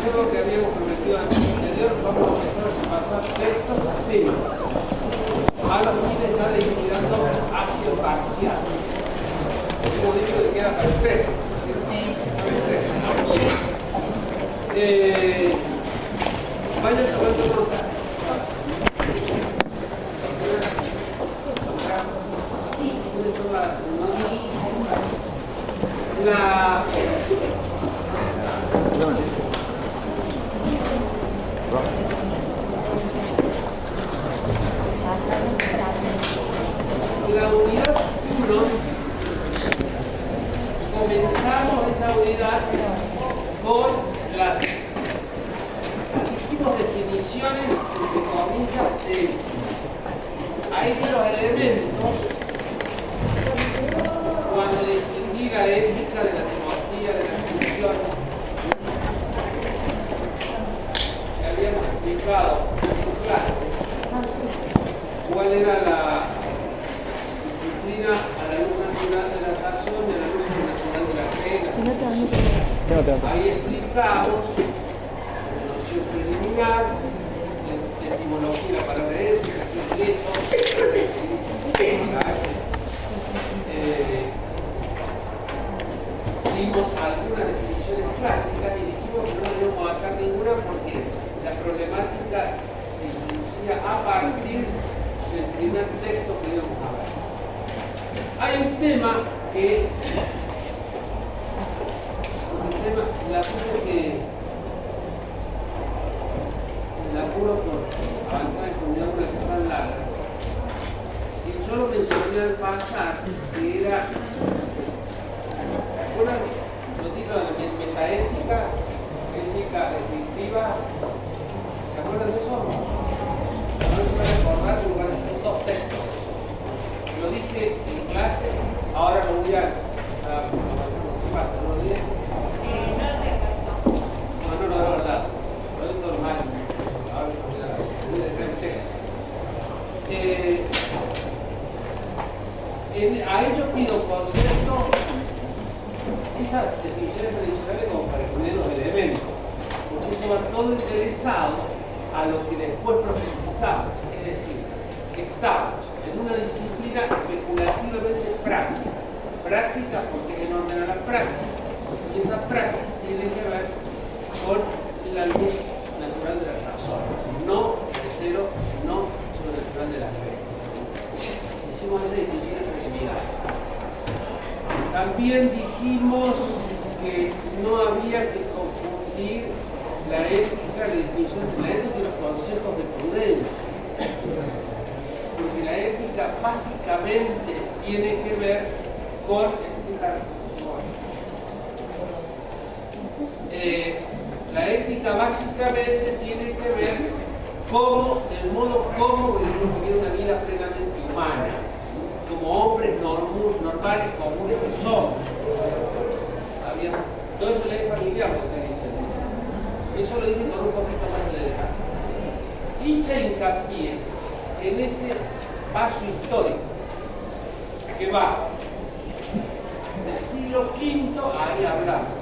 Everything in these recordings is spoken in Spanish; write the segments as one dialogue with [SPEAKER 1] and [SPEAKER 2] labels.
[SPEAKER 1] hacer lo que habíamos prometido anterior, vamos a empezar a pasar textos a temas. A los fines está destinando ácido parcial. Hemos dicho que queda perfecto. Eh, vayan tomando nota. La unidad 1 comenzamos esa unidad con las dijimos definiciones entre comillas de hay de los elementos cuando distinguí la ética de la teología de la religión. Que habíamos explicado en clase. Cuál era la disciplina a la luz natural de la razón y a la luz natural de la fe
[SPEAKER 2] Si no te van a
[SPEAKER 1] Ahí explicamos noción preliminar, la etimología la H. Eh, dimos algunas definiciones clásicas y dijimos que no debemos abarcar ninguna porque la problemática se introducía a partir del primer texto que íbamos a ver. Hay un tema que un tema, la puse que la apuro por avanzar en comunidad una que es tan larga. Y yo lo mencioné al pasar, que era, ¿se acuerdan? Los títulos de la metaética, ética descriptiva, ¿se acuerdan de eso? No se van a acordar porque van a ser dos textos. Lo dije en clase, ahora lo voy a... a- ¿Qué pasa? ¿No lo dije? No, no, no, de verdad. Lo digo normal. Ahora se me olvida. Me olvidé de frente. Eh, en- a ellos pido concepto esas definiciones tradicionales como para poner los elementos. Porque eso va todo a lo que después profundizamos. Es decir, que estamos en una disciplina especulativamente práctica. Práctica porque es en orden a la praxis. Y esa praxis tiene que ver con la luz natural de la razón. No, reitero, no sobrenatural de la fe. Hicimos esa distinción preliminar. También dijimos que no había que confundir la ética, la definición de la ética y los conceptos de prudencia. Porque la ética básicamente tiene que ver con Eh, la ética básicamente tiene que ver cómo, del modo como debemos vivir una vida plenamente humana, como hombres normu- normales, comunes que somos. Todo eso es familiar. Eso lo dije con un poquito más de detalle. Hice hincapié en ese paso histórico que va del siglo V, ahí hablamos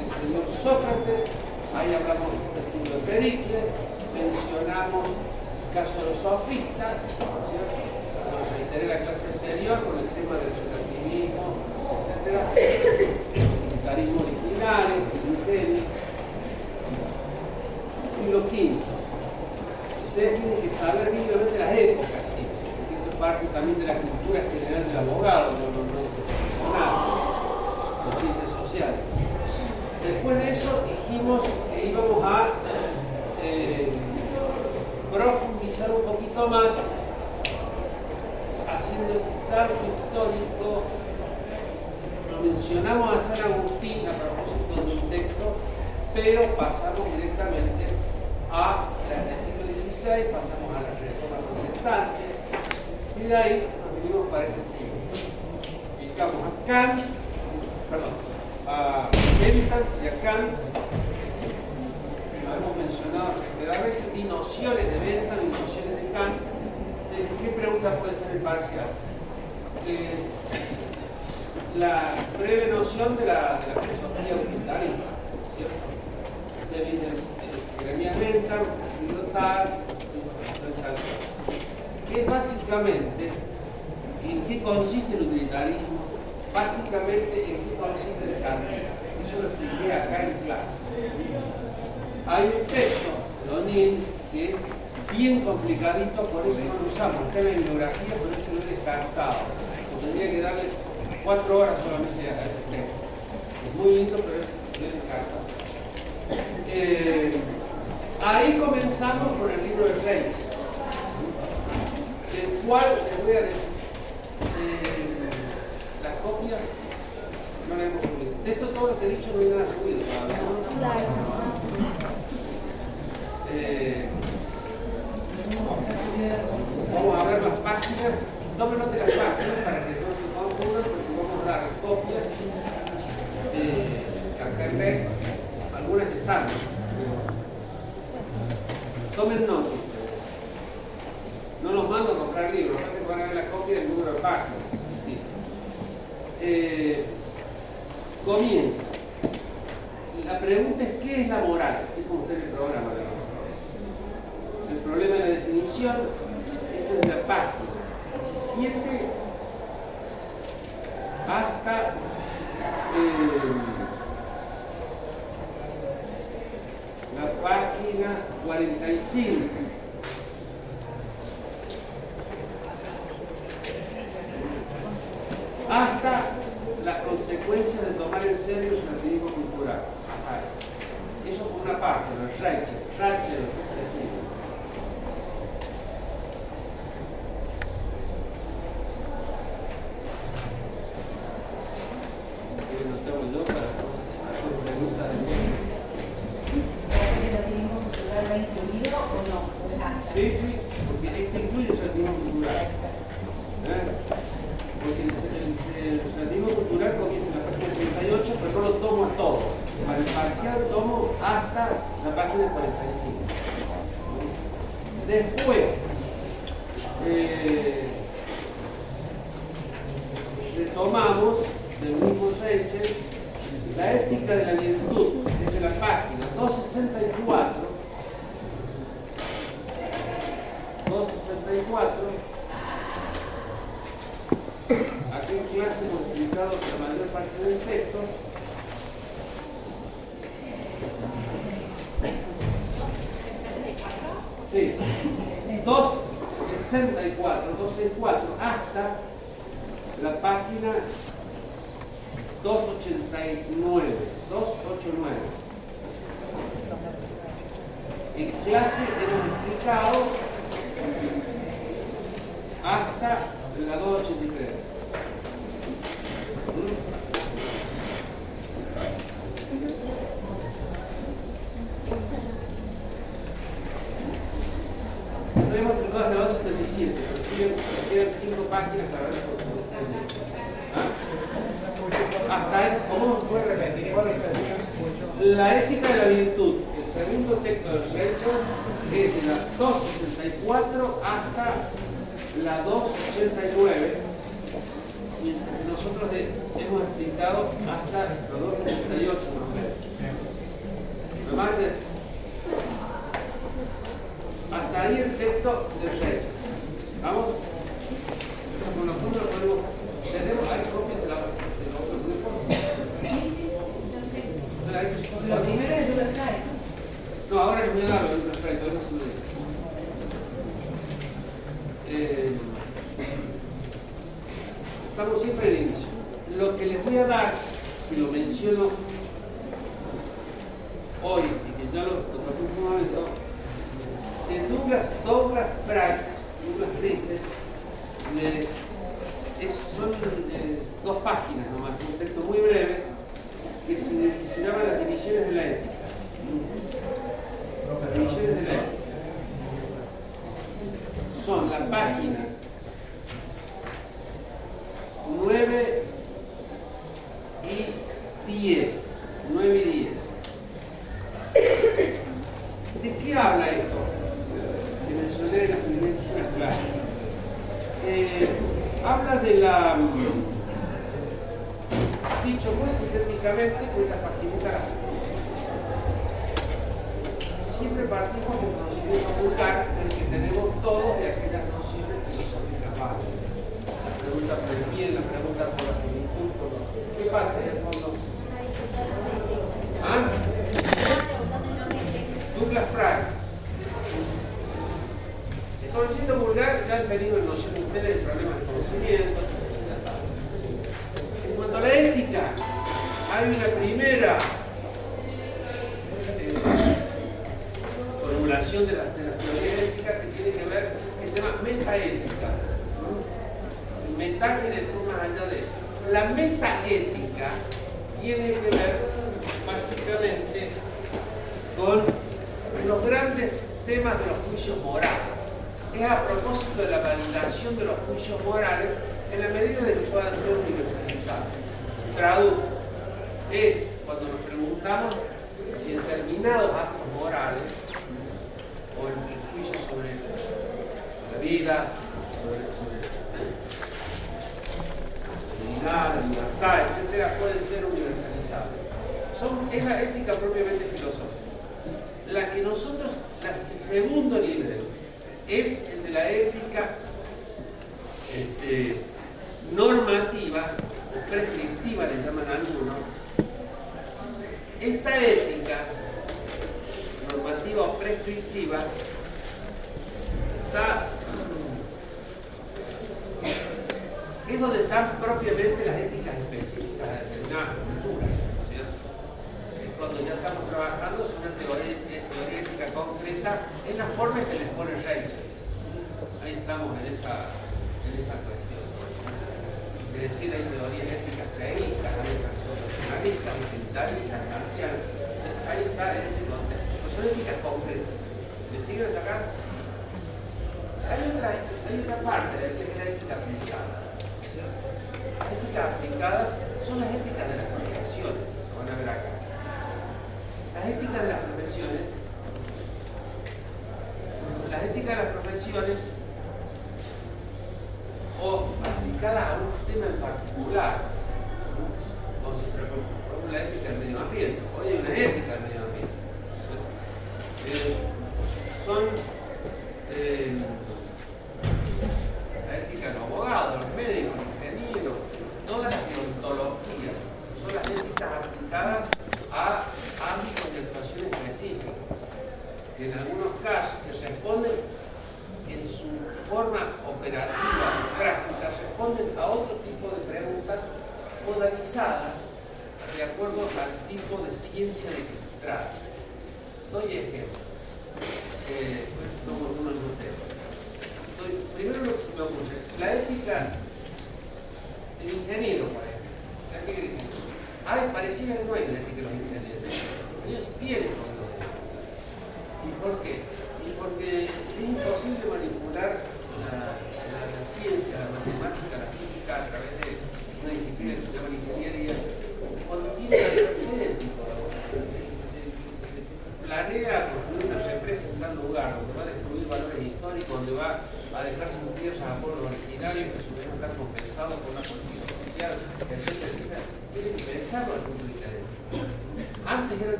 [SPEAKER 1] del señor Sócrates, ahí hablamos del siglo de Pericles, mencionamos el caso de los sofistas, ¿no? Lo reiteré la clase anterior con el tema del relativismo, etc. El militarismo original, el ingenio. Siglo V. Ustedes tienen que saber mínimamente las épocas, ¿sí? porque esto es parte también de la cultura general del abogado, no, no, no del profesional, de ciencias sociales. Después de eso dijimos que íbamos a eh, profundizar un poquito más haciendo ese salto histórico. Lo mencionamos a San Agustín a propósito de un texto, pero pasamos directamente a la pasamos a la reforma protestante y de ahí nos vinimos para este tiempo. Ubicamos a Kant, perdón, a Bentham y a Kant, lo hemos mencionado reiteradas veces, y nociones de Bentham y nociones de Kant. Eh, ¿Qué pregunta puede ser el parcial? Eh, la breve noción de la, de la filosofía utilitarista, ¿cierto? De te dicen gremiamenta, tal, tal, que básicamente en qué consiste el utilitarismo, básicamente en qué consiste el cartel. Yo lo expliqué acá en clase. Hay un texto de O'Neill que es bien complicadito, por eso no lo usamos. Está en la bibliografía, por eso lo he descartado. Tendría que darles cuatro horas solamente a ese texto. Es muy lindo, pero es, lo he descartado. Eh, ahí comenzamos con el libro de Reyes, el cual les voy a decir, eh, copias no las hemos subido. De esto todo lo que he dicho no hay nada subido todavía.
[SPEAKER 2] Claro.
[SPEAKER 1] Eh, vamos a ver las páginas, tomen nota de las páginas para que no se confundan porque vamos a dar copias de carteles, algunas están. Tomen nota. No los mando a comprar libros, no se van a ver la copia del número de páginas. Eh, comienza. La pregunta es ¿qué es la moral? Es como usted el programa. El problema de la definición, esto es la página 17 hasta eh, la página 45.
[SPEAKER 3] publicado hasta
[SPEAKER 1] el 238. ¿Me Hasta ahí el texto del es donde están propiamente las éticas específicas de determinada cultura, sociedad. Es cuando ya estamos trabajando sobre una teoría, eh, ética concreta en la forma que les pone Reyes. Ahí estamos en esa, en esa cuestión. Es decir, hay teorías éticas creístas, hay racionalistas, utilitarias, marciales. Entonces ahí está en ese contexto. Son éticas concretas. ¿Me siguen hasta? Hay otra, hay otra parte de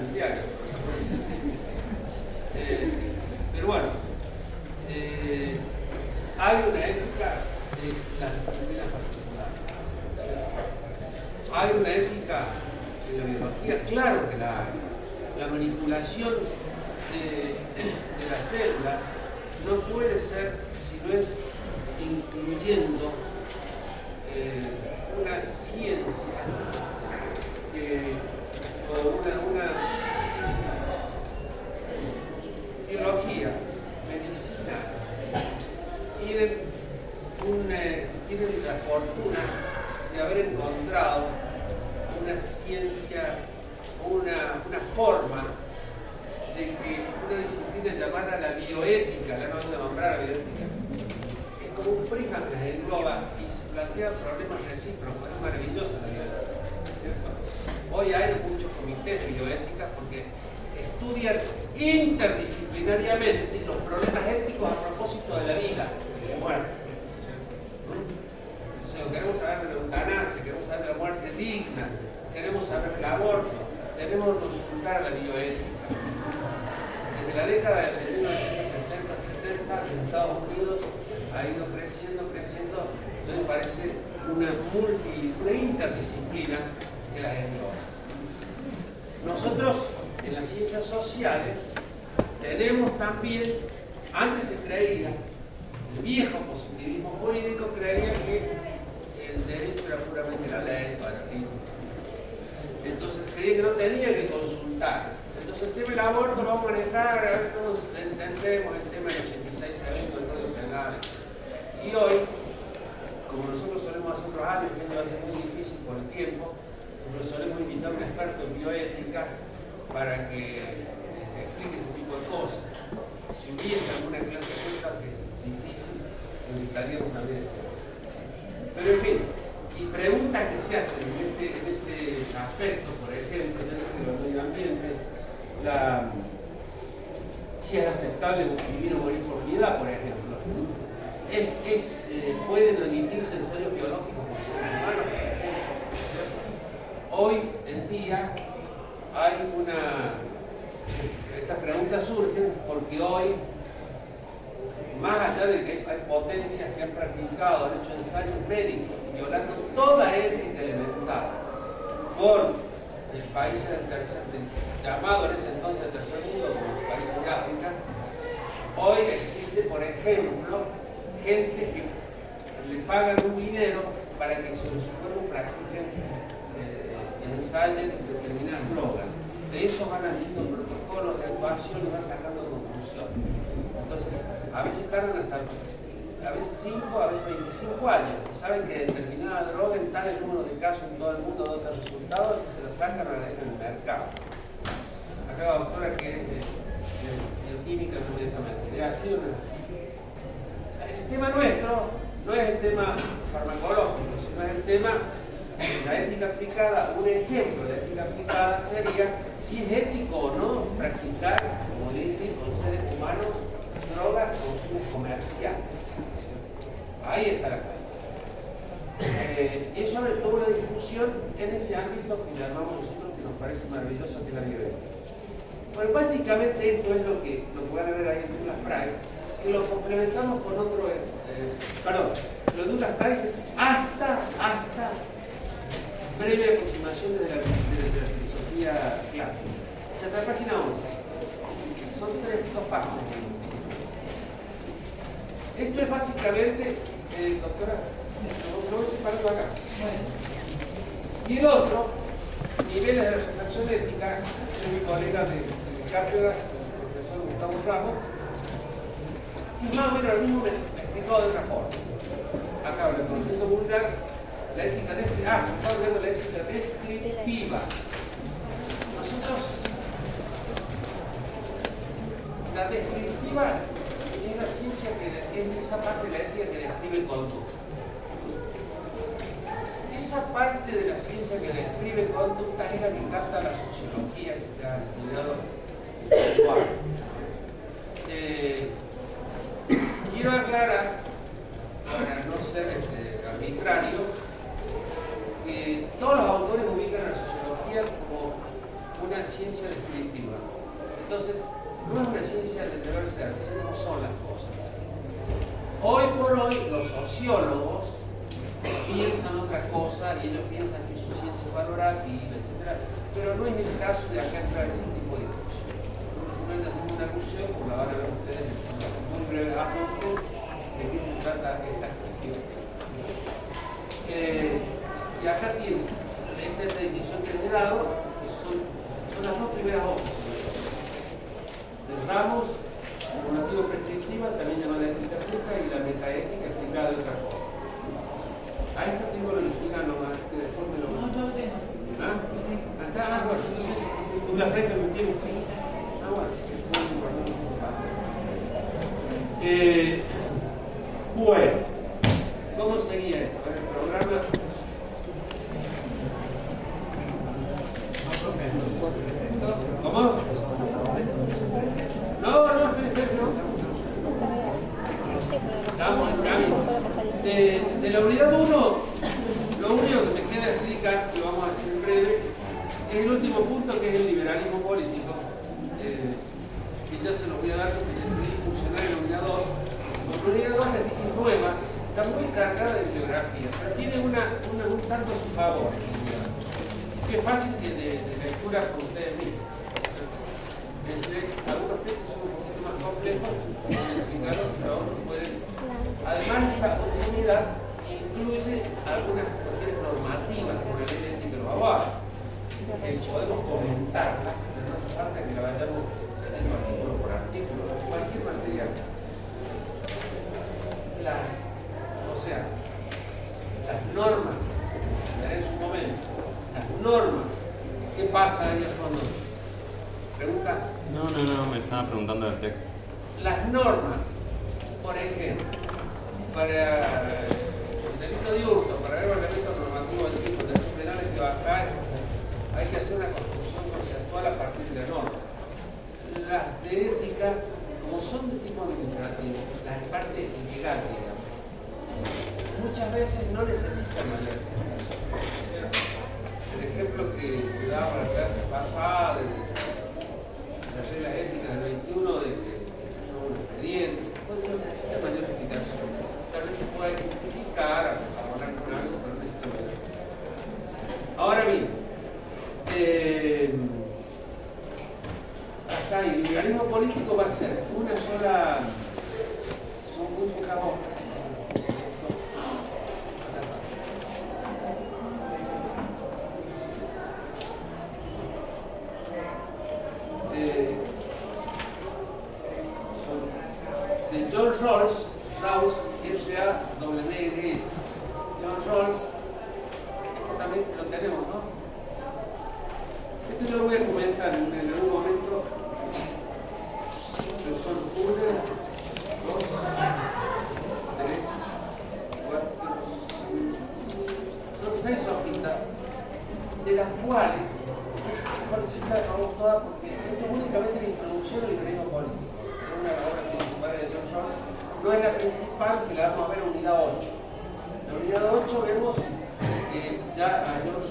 [SPEAKER 1] en el diario. Eh, pero bueno, eh, hay una ética de las disciplinas particulares. Hay una ética de la biología, claro que la hay. La manipulación de, de las células no puede ser si no es dinero para que sobre su cuerpo practiquen, eh, ensayen determinadas drogas. De eso van haciendo protocolos de actuación y van sacando conclusiones. Entonces, a veces tardan hasta a veces 5, a veces 25 años. Saben que determinada droga en tales número de casos en todo el mundo da otros resultados y se la sacan a la en el mercado. Acá la doctora que es de, bioquímica inmediatamente. Le ha sido una... El tema nuestro no es el tema farmacológico, sino es el tema de la ética aplicada. Un ejemplo de ética aplicada sería si es ético o no practicar, como dije, con seres humanos drogas con fines comerciales. Ahí está la clave. Eh, eso abre toda una discusión en ese ámbito que llamamos nosotros, que nos parece maravilloso, que es la bioética. Bueno, básicamente esto es lo que, lo van a ver ahí en Douglas Price, lo complementamos con otro, eh, perdón, lo de Douglas Price es hasta, hasta breve aproximación desde la, filosofía clásica. Sea, hasta la página 11. Son tres, dos páginas. Esto es básicamente, eh, doctora, lo voy separando acá. Y el otro, niveles de reflexión ética, es mi colega de, de cátedra, el profesor Gustavo Ramos, y más o menos lo mismo explicado de otra forma. Acá habla con el vulgar, la ética descriptiva, ah, estamos hablando de la ética descriptiva. Nosotros, la descriptiva es la ciencia que es esa parte de la ética que describe conducta. Esa parte de la ciencia que describe conducta es la que capta la sociología que ha estudiado eh, quiero aclarar, para no ser este, arbitrario, que todos los autores ubican la sociología como una ciencia descriptiva. Entonces, no es una ciencia del deber ser, es cómo son las cosas. Hoy por hoy los sociólogos piensan otra cosa y ellos piensan que su ciencia es valorativa, etc. Pero no es el caso de acá entrar en ese tipo de cosas. Simplemente hacemos una alusión, como la van a ver ustedes en muy breve apunte, de qué se trata esta cuestión. Eh, y acá tienen esta es la definición que he dado, que son, son las dos primeras hojas de Ramos, normativo prescriptiva, también llamada ética seca, y la metaética explicada de otra forma. A esta tengo la original nomás, que después me lo...
[SPEAKER 3] No, yo lo tengo.
[SPEAKER 1] ¿Ah? Acá, ah, bueno, entonces, tú la frente me tiene usted. no eh, bueno,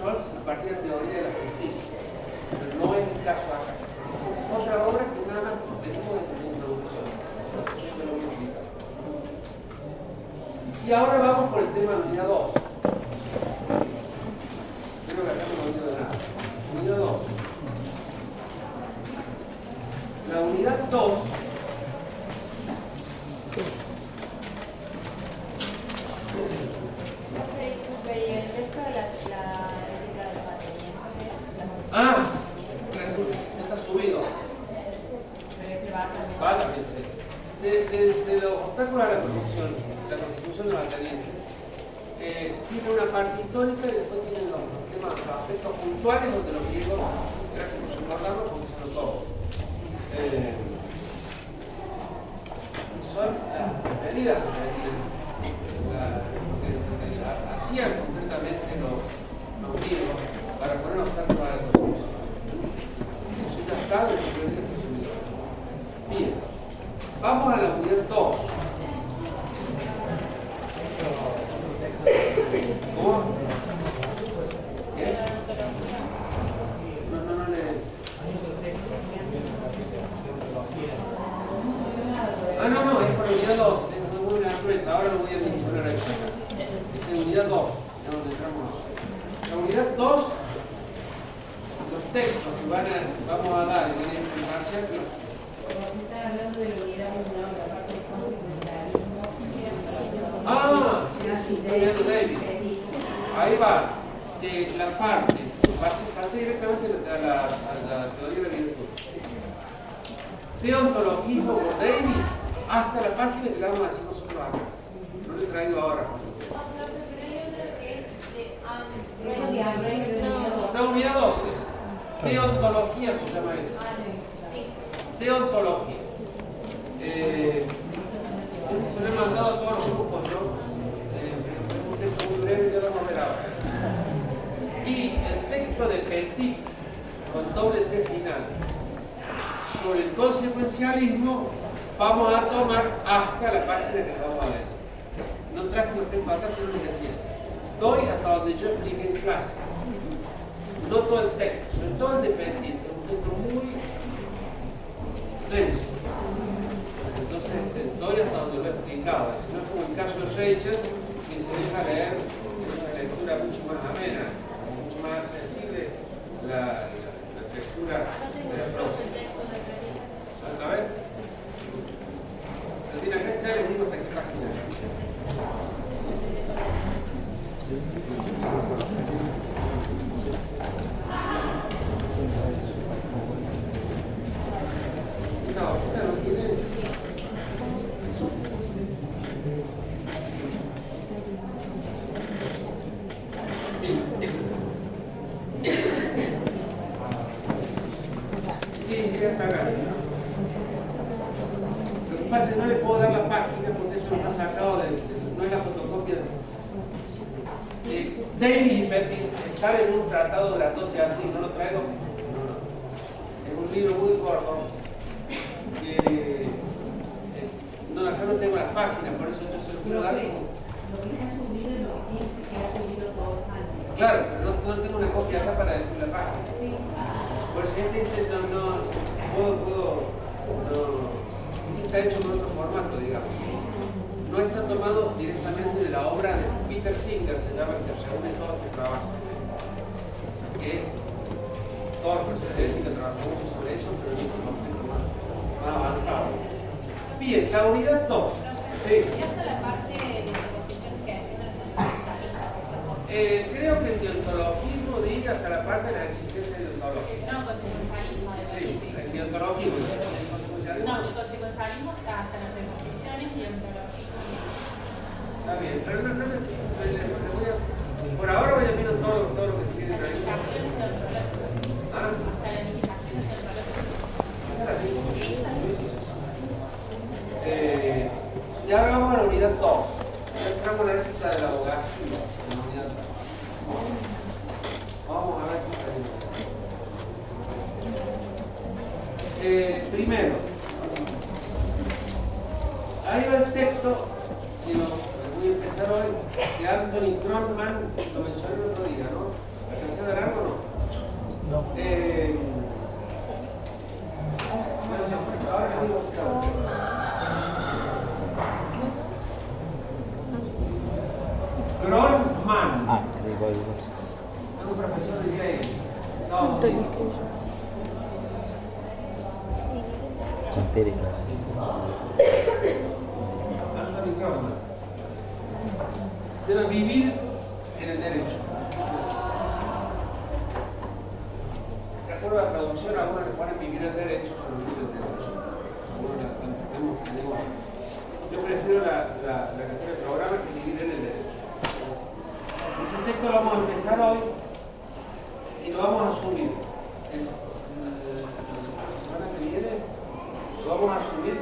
[SPEAKER 1] Scholz a partir de la teoría de la justicia, pero no es el caso acá. Es otra obra que nada tenemos desde la introducción. Y ahora vamos por el tema del día 2. Creo que acá no me de nada. Unidad 2.
[SPEAKER 4] La
[SPEAKER 1] unidad 2すごいからね。Lo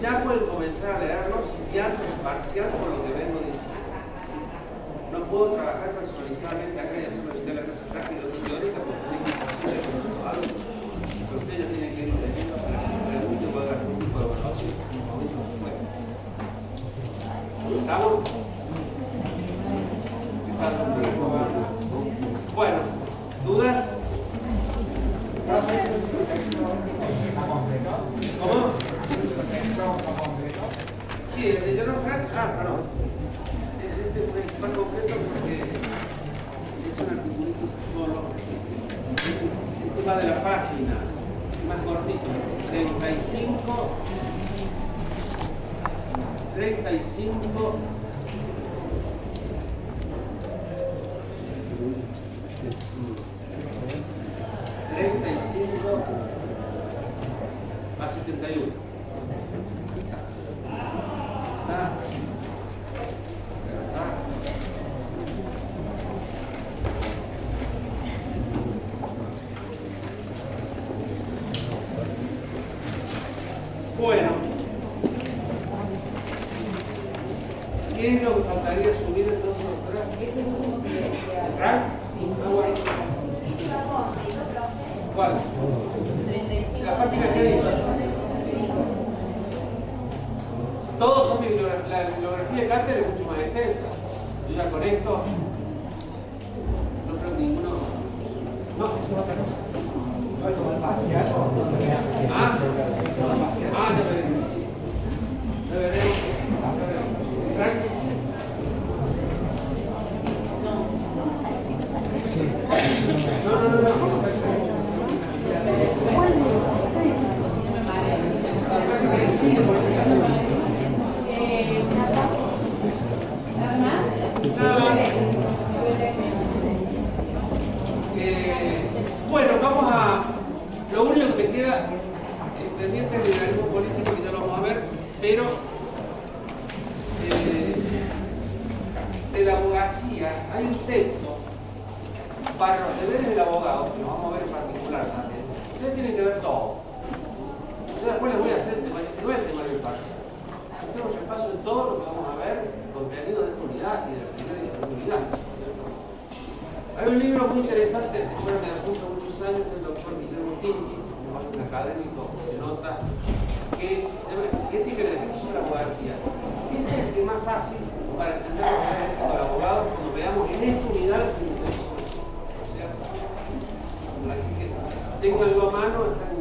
[SPEAKER 1] ya pueden comenzar a leerlos y parcial con lo que vengo diciendo. No puedo trabajar personalizadamente acá y hacerlo usted la clase práctica y lo que teórica porque tengo imposible con lo algo. Pero ustedes ya tienen que irlo leyendo para que pregunte o haga algún tipo de en un momento después. ¿Estamos? Bueno, ¿dudas? Sí, el de Llorón Frank, ah, perdón. Este fue el más completo porque es un articulito el tema de la página, más cortito, 35, 35 Así que tenganlo a mano.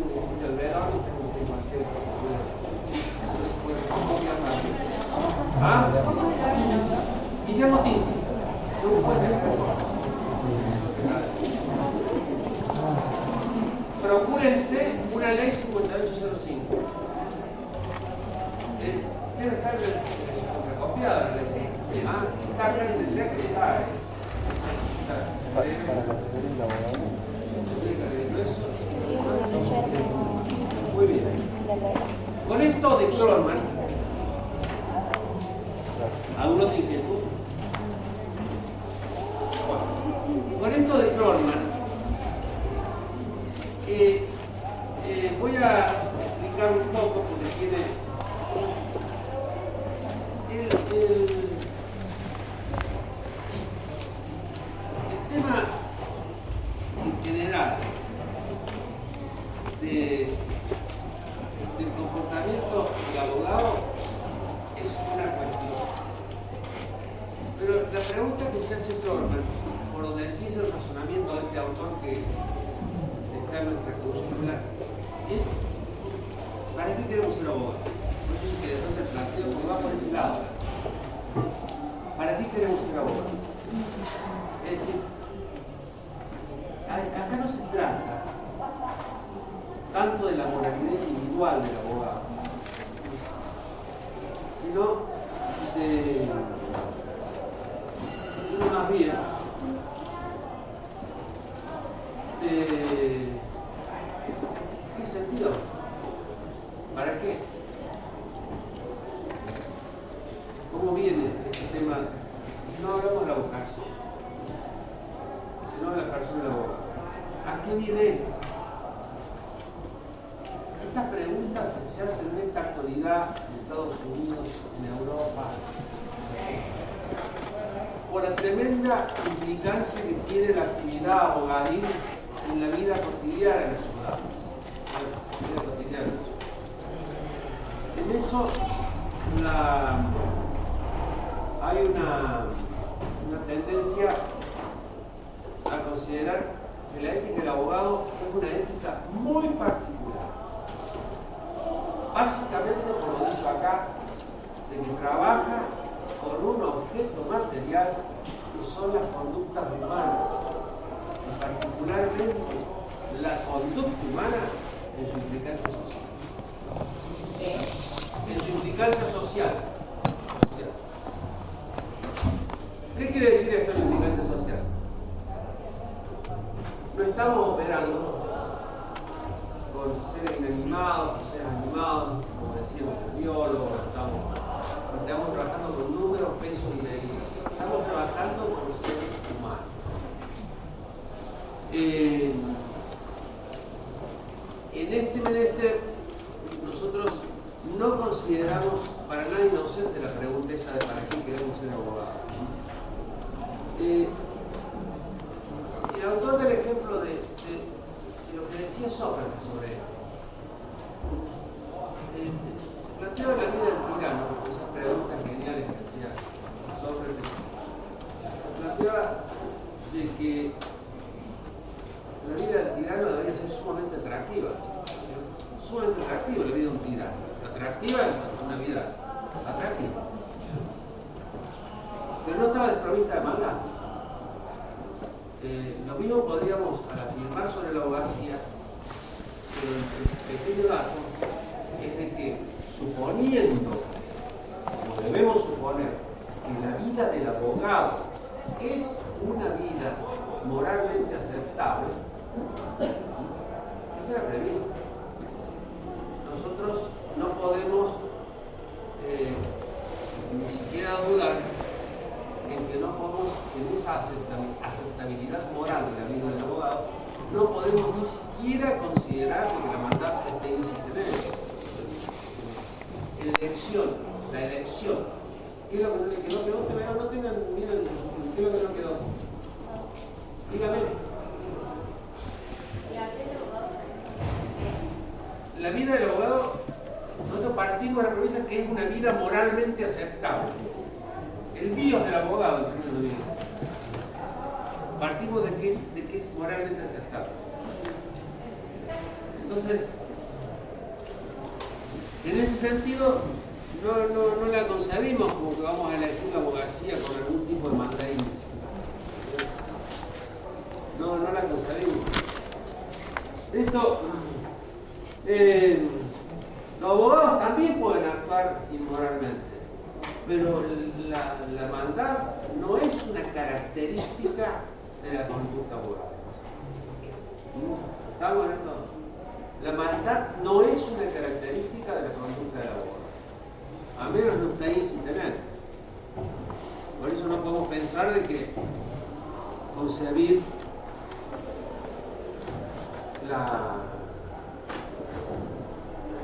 [SPEAKER 1] ¿Qué quiere decir esto el implicante social? No estamos operando con seres inanimados, con seres animados, como decíamos los biólogos, estamos, estamos trabajando con números, pesos y medidas. Estamos trabajando con seres humanos. Eh,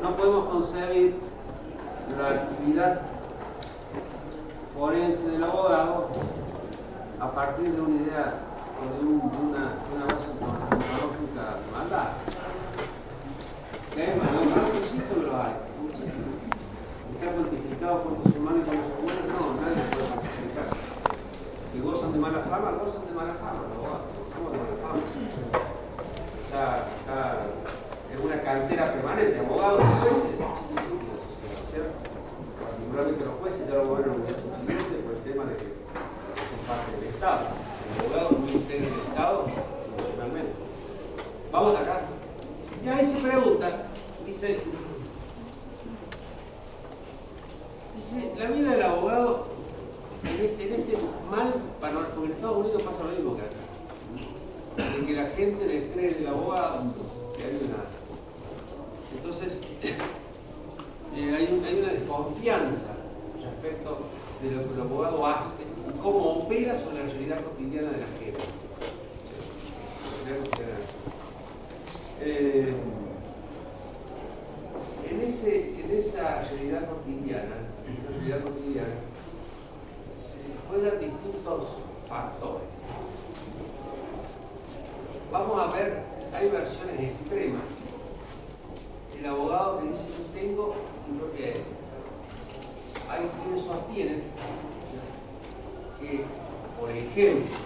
[SPEAKER 1] no podemos concebir la actividad forense del abogado a partir de una idea o de, un, de, una, una, base ontológica de maldad. ¿Qué es? Muchísimo lo hay, muchísimo. Está cuantificado por los humanos y los humanos, no, nadie puede cuantificar. Que gozan de mala fama, gozan de mala fama, los abogados, gozamos de mala fama. Ya, cartera permanente, abogados y jueces. Particularmente los jueces ya lo gobiernan en por el tema de que son parte del Estado. Los abogados no integran el Estado emocionalmente. Vamos acá. Y ahí se pregunta, dice, dice, la vida del abogado este, en este, mal panorama, porque en Estados Unidos pasa lo mismo que acá. En que la gente le cree del abogado que hay una entonces, eh, hay, una desconfianza respecto de lo que el abogado hace y cómo opera sobre la realidad cotidiana de la gente. Eh, qué?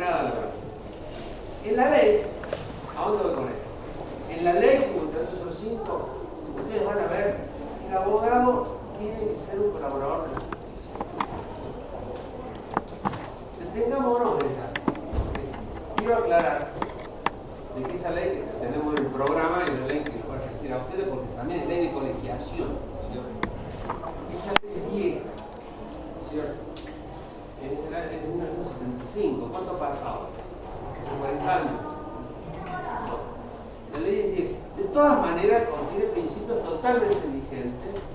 [SPEAKER 1] Nada verdad. En la ley, ¿a dónde voy con esto? En la ley 5805, ustedes van a ver que el abogado tiene que ser un colaborador de la justicia. Detengámonos en esta. Quiero aclarar de que esa ley que tenemos en el programa y la ley que va a regir a ustedes, porque también es ley de colegiación. Esa ley es vieja, ¿cierto? Es de la- es de 1975, ¿cuánto ha pasado? Hace 40 años. La ley vieja. De todas maneras, contiene principios totalmente vigentes. Este,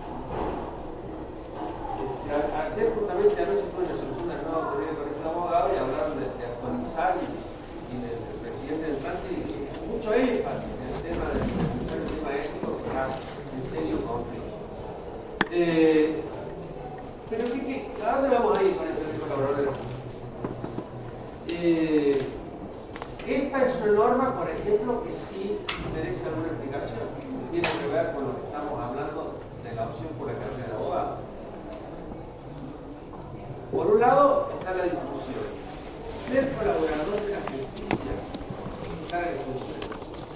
[SPEAKER 1] Ayer justamente anoche fue una resolución del nuevo Colegio de Colegio de Abogados y hablaron de, de actualizar y, y el, el presidente entrante hizo mucho énfasis en el tema de actualizar el tema ético que está en serio conflicto. Eh, pero ¿qué, qué, ¿a dónde vamos a ir con este tema laboral? Eh, esta es una norma, por ejemplo, que sí merece alguna explicación. Tiene que ver con lo que estamos hablando de la opción por la carrera de abogado. Por un lado está la discusión. Ser colaborador de la justicia está la discusión.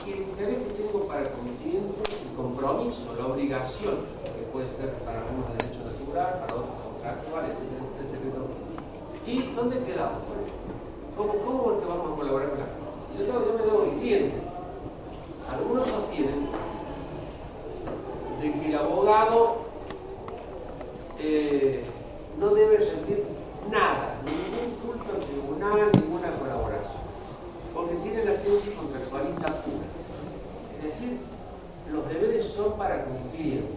[SPEAKER 1] Y el interés que tengo para el conocimiento, el compromiso, la obligación, que puede ser para algunos derecho natural, para otros contractual, etcétera, el secreto. ¿Y dónde quedamos? ¿Cómo, cómo es que vamos a colaborar con la justicia? Yo, yo me debo cliente. Algunos sostienen de que el abogado eh, no debe rendir nada, ningún culto al tribunal, ninguna colaboración, porque tiene la tesis contractualista pura. Es decir, los deberes son para cumplir.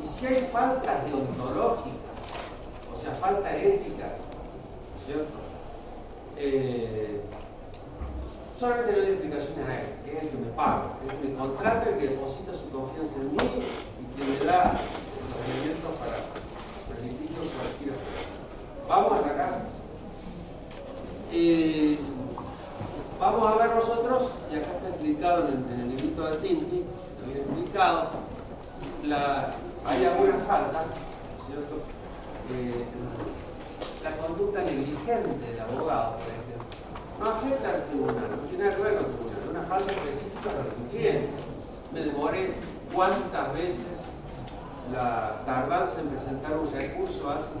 [SPEAKER 1] Y si hay faltas deontológicas, o sea, faltas éticas, ¿cierto? Eh, solamente le doy explicaciones a él, que es el que me paga, el que me contrata, el que deposita su confianza en mí y que me da los elementos para permitir cualquier Vamos a atacar. Eh, vamos a ver nosotros, y acá está explicado en el, en el librito de Tinti, bien explicado, hay algunas faltas, ¿cierto? Eh, la conducta negligente del abogado, por ejemplo, no afecta al tribunal, no tiene nada que ver con el tribunal, una falta específica para mi cliente. Me demoré cuántas veces la tardanza en presentar un recurso hace que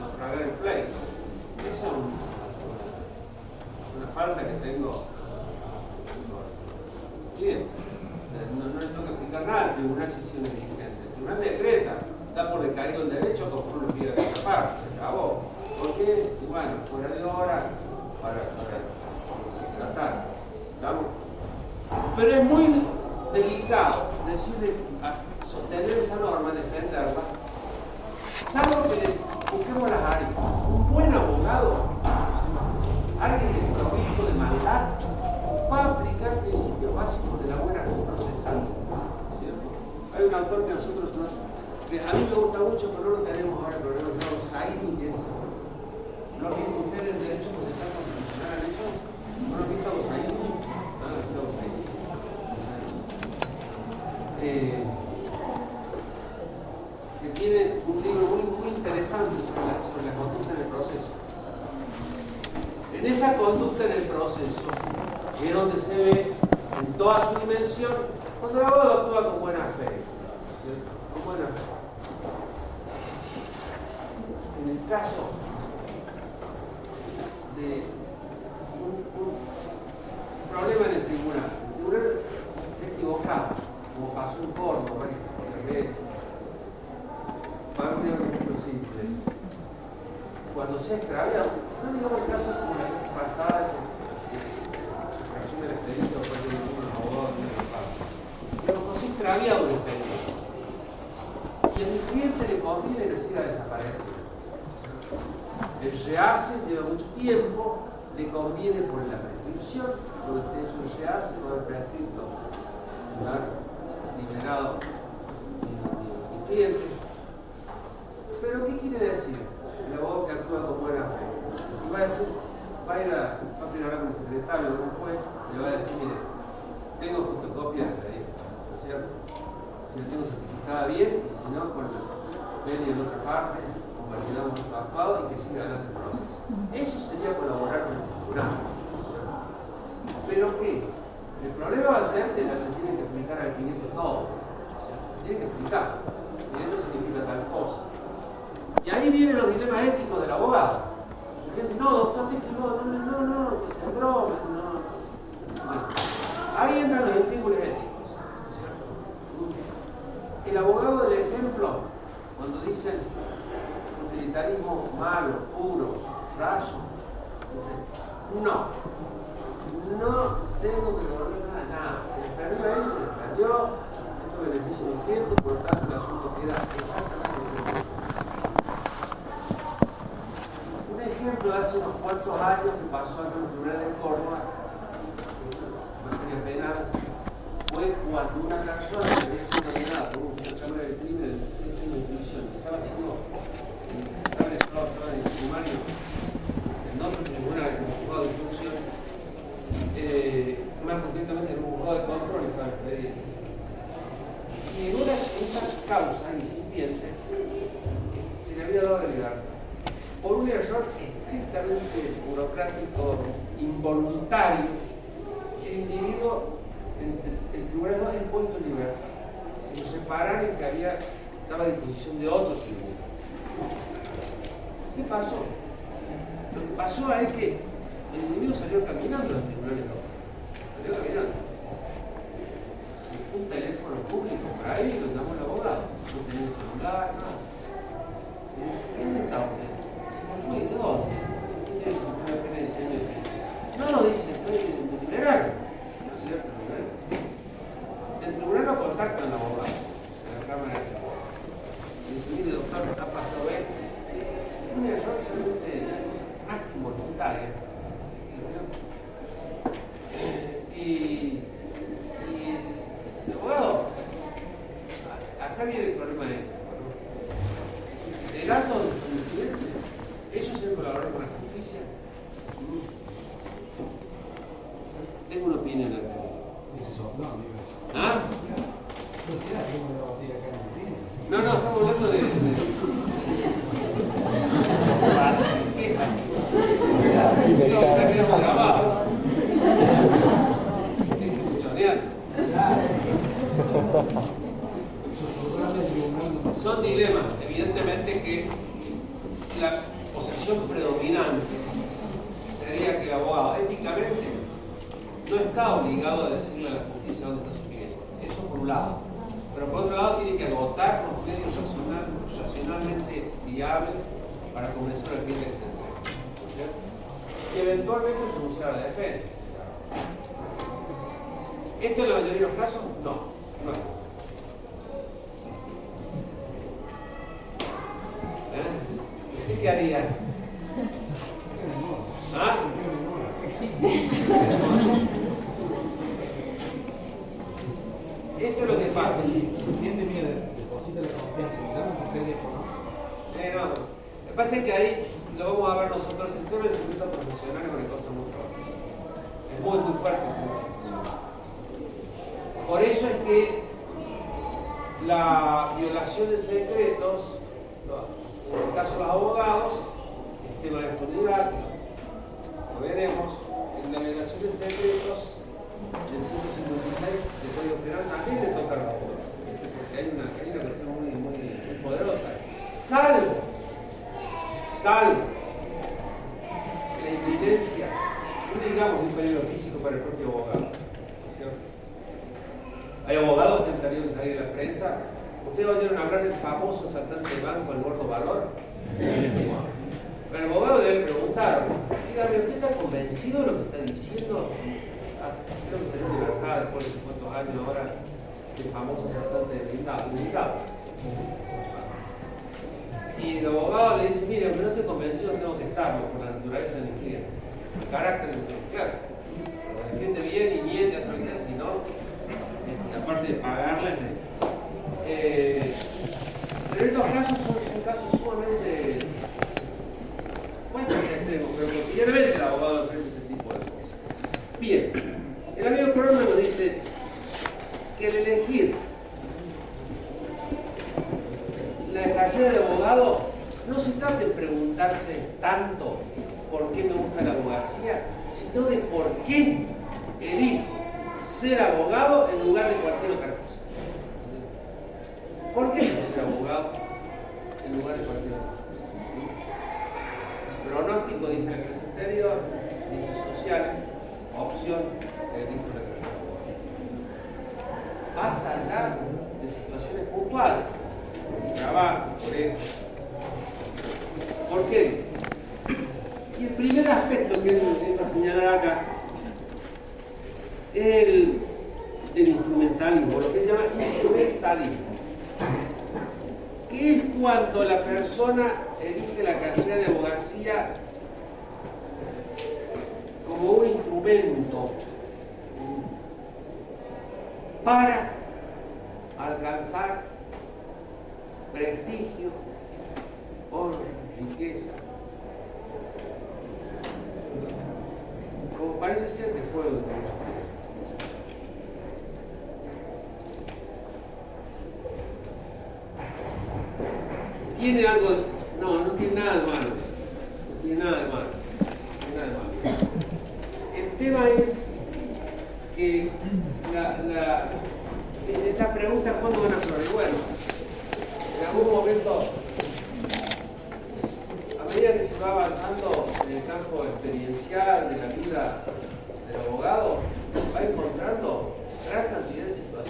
[SPEAKER 1] naufragar el pleito. Eso es un- una falta que tengo el cliente. No, no le tengo que explicar nada al tribunal si es negligente. El tribunal decreta, da por decaído el derecho conforme pide la otra parte. Y bueno, fuera de hora para, para tratar. Pero es muy delicado decirle, sostener esa norma, defenderla, salvo que le busquemos las áreas. Un buen abogado, alguien desprovisto de maldad, va a aplicar principios básicos de la buena. ¿cierto? Hay un autor que nosotros, no- que a mí me gusta mucho, pero no lo tenemos ahora, se llama Saín, que es ¿No han visto ustedes el derecho procesal constitucional? ¿Han hecho? ¿No han visto los ahí? Ah, lo han visto los ahí. Que tiene un libro muy, muy interesante sobre la, conducta en el proceso. En esa conducta en el proceso es donde se ve en toda su dimensión cuando el abogado actúa con buena fe. ¿cierto? Con buena fe. En el caso de un, un problema en el tribunal. El tribunal se ha equivocado, como pasó en Córdoba varias veces. Para un ejemplo simple. Cuando se ha extraviado, no digamos casos como la vez pasada, ese, que resume el expediente por parte de unos abogados de parte. Pero cuando se ha extraviado el expediente, y mi cliente le conviene que siga desapareciendo. El rehace lleva mucho tiempo, le conviene por la prescripción, entonces es este un rehace no es prescrito, liberado ni, cliente. Pero ¿qué quiere decir? El abogado que actúa con buena fe. Y va a decir, va a ir a, va a hablar con el secretario o un juez, le va a decir, mire, tengo fotocopia de la ¿no es cierto? Si la tengo certificada bien y si no, con la ven en otra parte mantengamos atrapado y que siga adelante el proceso. Eso sería colaborar con el programa. Pero que el problema va a ser que la que tienen que explicar al cliente todo. Tienen que explicar. Y esto significa tal cosa. Y ahí vienen los dilemas éticos del abogado. El cliente, no, doctor, déjelo, no, no, no, no, que se broma, no. Bueno, ahí entran los intríngulos éticos. ¿cierto? El abogado del ejemplo, cuando dicen, utilitarismo malo, puro, raso. Entonces, no, no tengo que devolver nada, nada. Se les perdió a se les perdió, esto beneficio del cliente, por lo tanto el asunto queda exactamente lo Un ejemplo de hace unos cuantos años que pasó en el Tribunal de Córdoba, en materia penal, fue cuando una persona que había aplauda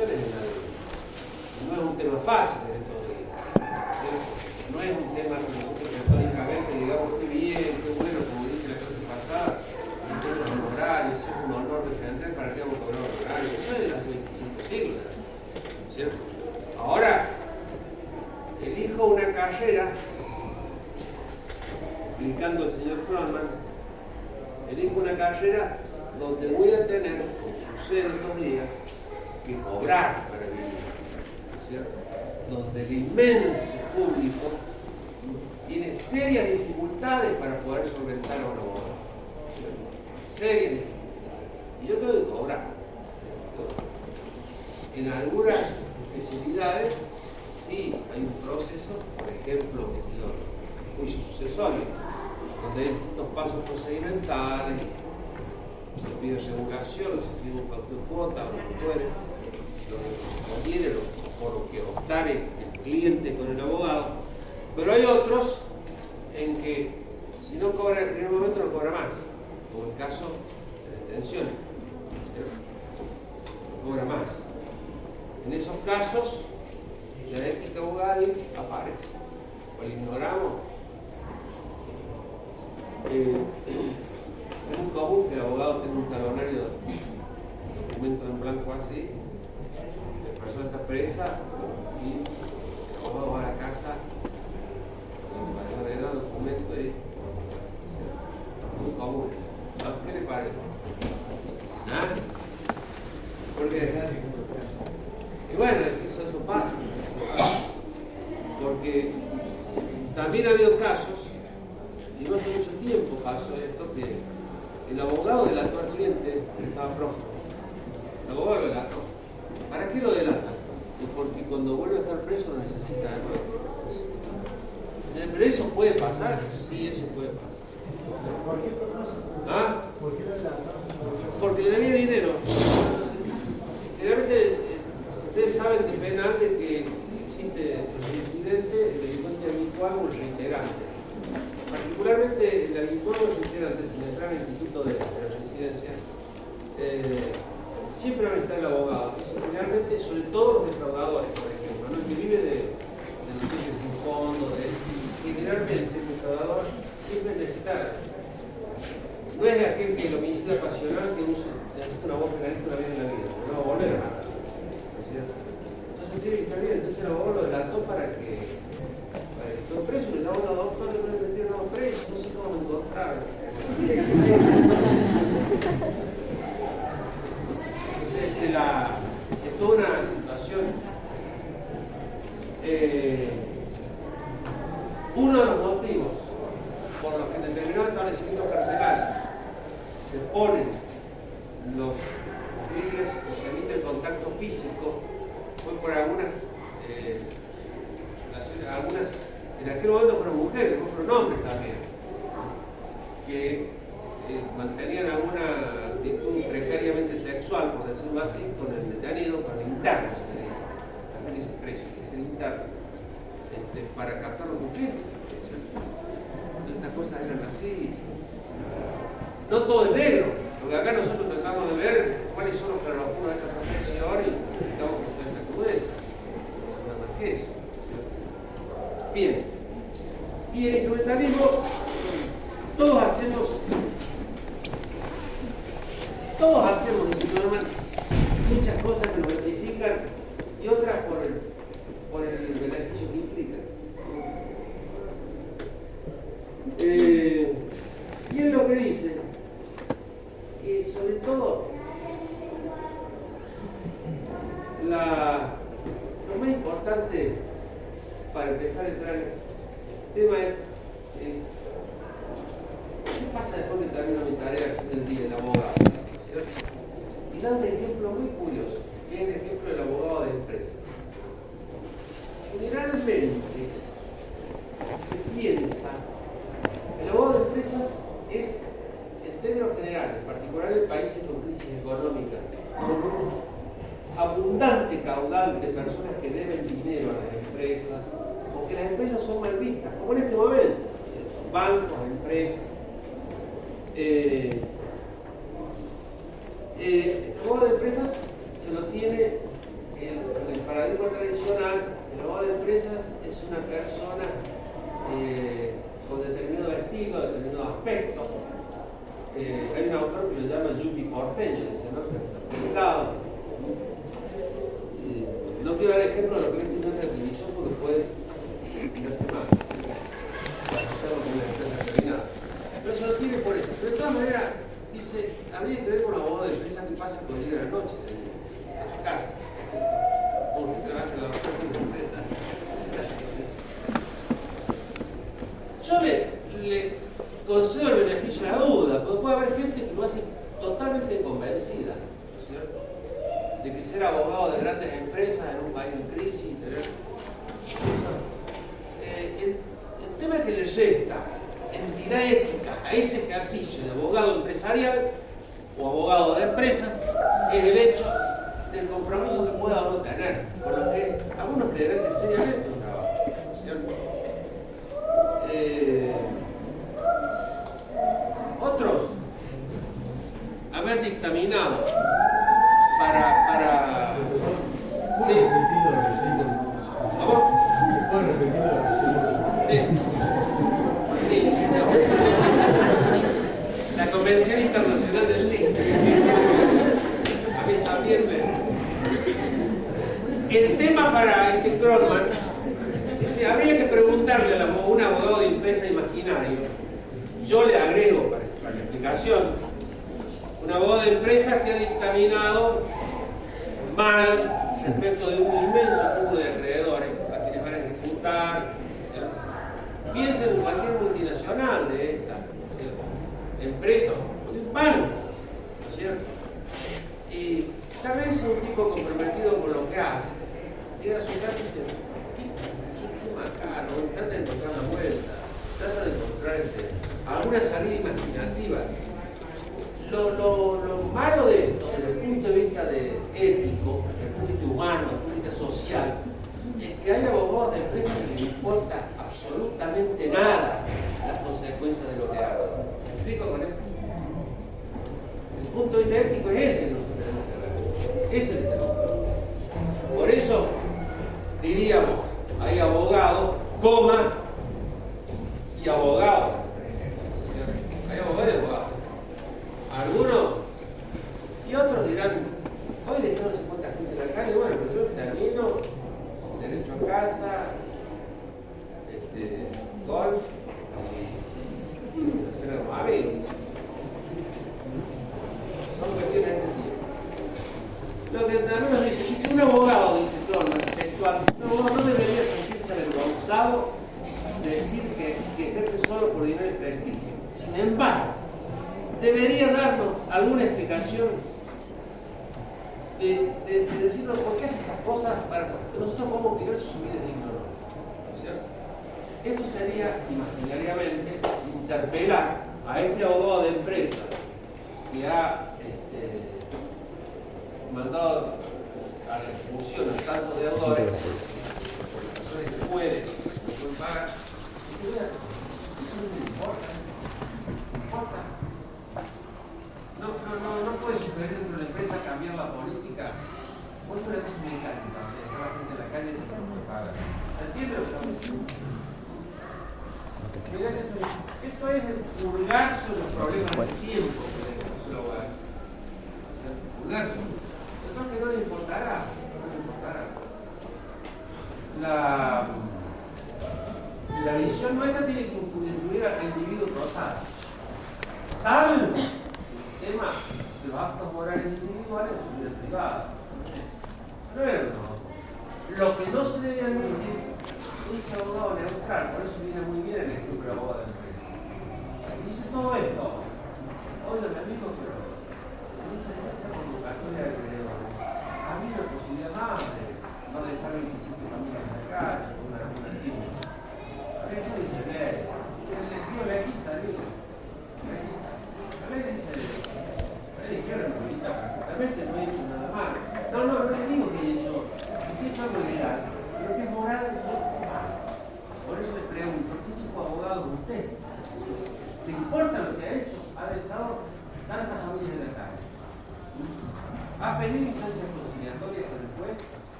[SPEAKER 1] en no es un tema fácil en estos días. No es un tema que nosotros retóricamente digamos qué bien, qué bueno, como dije la clase pasada, en términos honorarios, es un honor defender para que vamos a cobrar honorarios. Eso es de las 25 siglos. ¿cierto? Ahora, elijo una carrera, explicando el señor Froman, elijo una carrera donde voy a tener, como sucede estos días, que cobrar para vivir. Donde el inmenso público tiene serias dificultades para poder solventar a un abogado. ¿cierto? Serias dificultades. Y yo tengo que cobrar. En algunas especialidades sí hay un proceso, por ejemplo, que se llama juicio sucesorio, donde hay distintos pasos procedimentales, se pide regulación, se pide un papel cuota, o lo que fuere, lo que conviene, por lo que optare el cliente con el abogado, pero hay otros en que si no cobra en el primer momento no cobra más, como el caso de las detenciones, ¿cierto? No cobra más. En esos casos, la ética abogada aparece. O la ignoramos. Eh, es muy común que el abogado tenga un talonario documento en blanco así, persona está presa y el abogado va a la casa para le da documento común. ¿A ¿Qué le parece? ¿Ah? Porque y bueno, eso, eso pasa. Porque también ha habido casos, y no hace mucho tiempo pasó esto, que el abogado delató al cliente estaba prófugo. El abogado lo delató. ¿Para qué lo delata? Pues Porque cuando vuelve a estar preso lo necesita de nuevo. Eh, Pero eso puede pasar, sí, eso puede pasar. ¿Ah? Porque le debía dinero. Generalmente, eh, ustedes saben que penal de que existe el incidente, el delincuente habitual o el reiterante. Particularmente el habitual o el reiterante, si entrar al instituto de, de la residencia, eh, siempre van a estar el abogado. Generalmente, sobre todo los defraudadores, por ejemplo, ¿no? el que vive de, de cheques sin fondo, de, generalmente el defraudador siempre necesita no es aquel que el homicidio pasional que usa, una voz penalista una vez en la vida, no va a volver a matar. ¿no? Entonces tiene que estar bien, entonces el abogado lo delató para que, para que preso, y el abogado doctor le puede meter a preso, no sé cómo lo proyecta entidad ética a ese ejercicio de abogado empresarial o abogado de empresas es el hecho salir dentro de una empresa, cambiar la política. Hoy por eso es mecánica, o la gente en la calle no puede pagar. ¿Se entiende lo que estamos esto, esto es purgar sobre los problemas del tiempo, que lo va a hacer.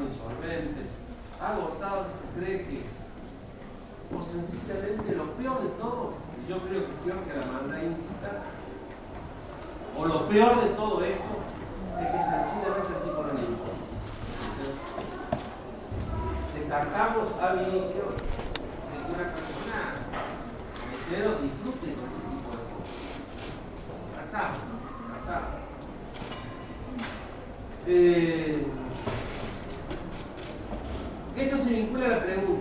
[SPEAKER 1] estado insolventes, agotados que cree que, o sencillamente lo peor de todo, y yo creo que es peor que la maldad incita, o lo peor de todo esto, es que sencillamente el tipo no le importa. Descartamos al inicio de que una persona, reitero, disfrute con este tipo de cosas. Descartamos, descartamos. Eh, la pregunta.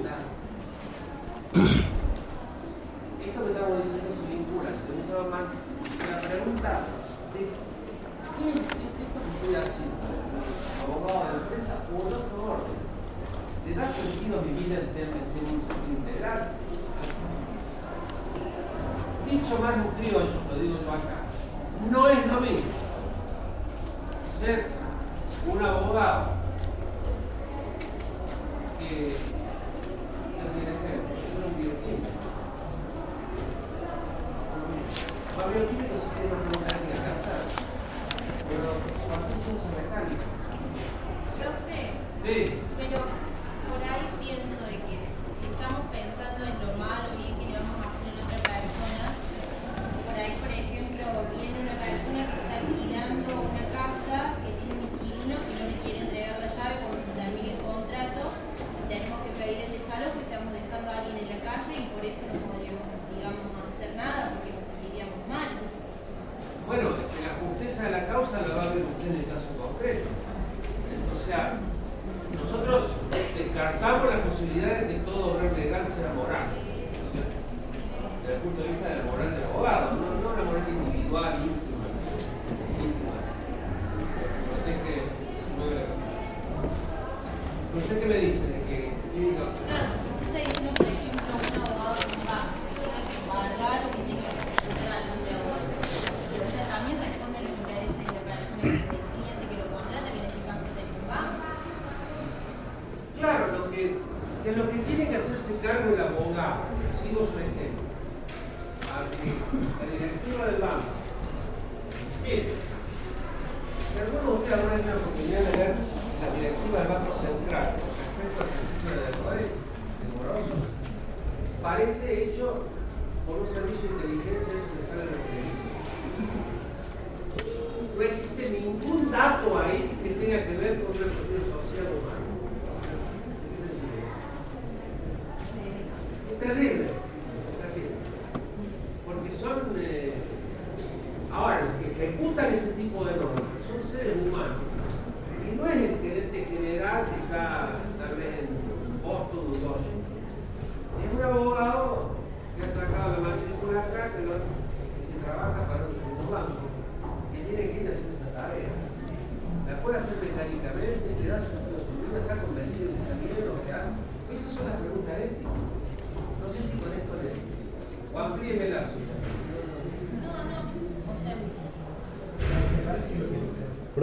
[SPEAKER 1] ejecutan ese tipo de normas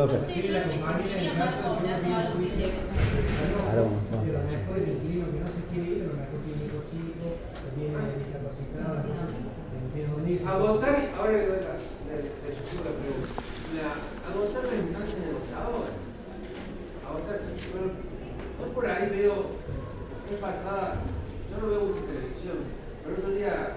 [SPEAKER 5] profe.
[SPEAKER 4] Sí, yo me sentiría más cobrando a los
[SPEAKER 5] Claro, no,
[SPEAKER 2] Pero a lo mejor el inquilino que no se quiere ir, a lo mejor tiene hijos chicos, que viene discapacitado, no sé, entiendo dónde ir.
[SPEAKER 1] Agotar, ahora le voy doy la, pregunta. agotar la instancia negociadora. Agotar, bueno, yo por ahí veo, es pasada, yo no veo mucha televisión, pero otro día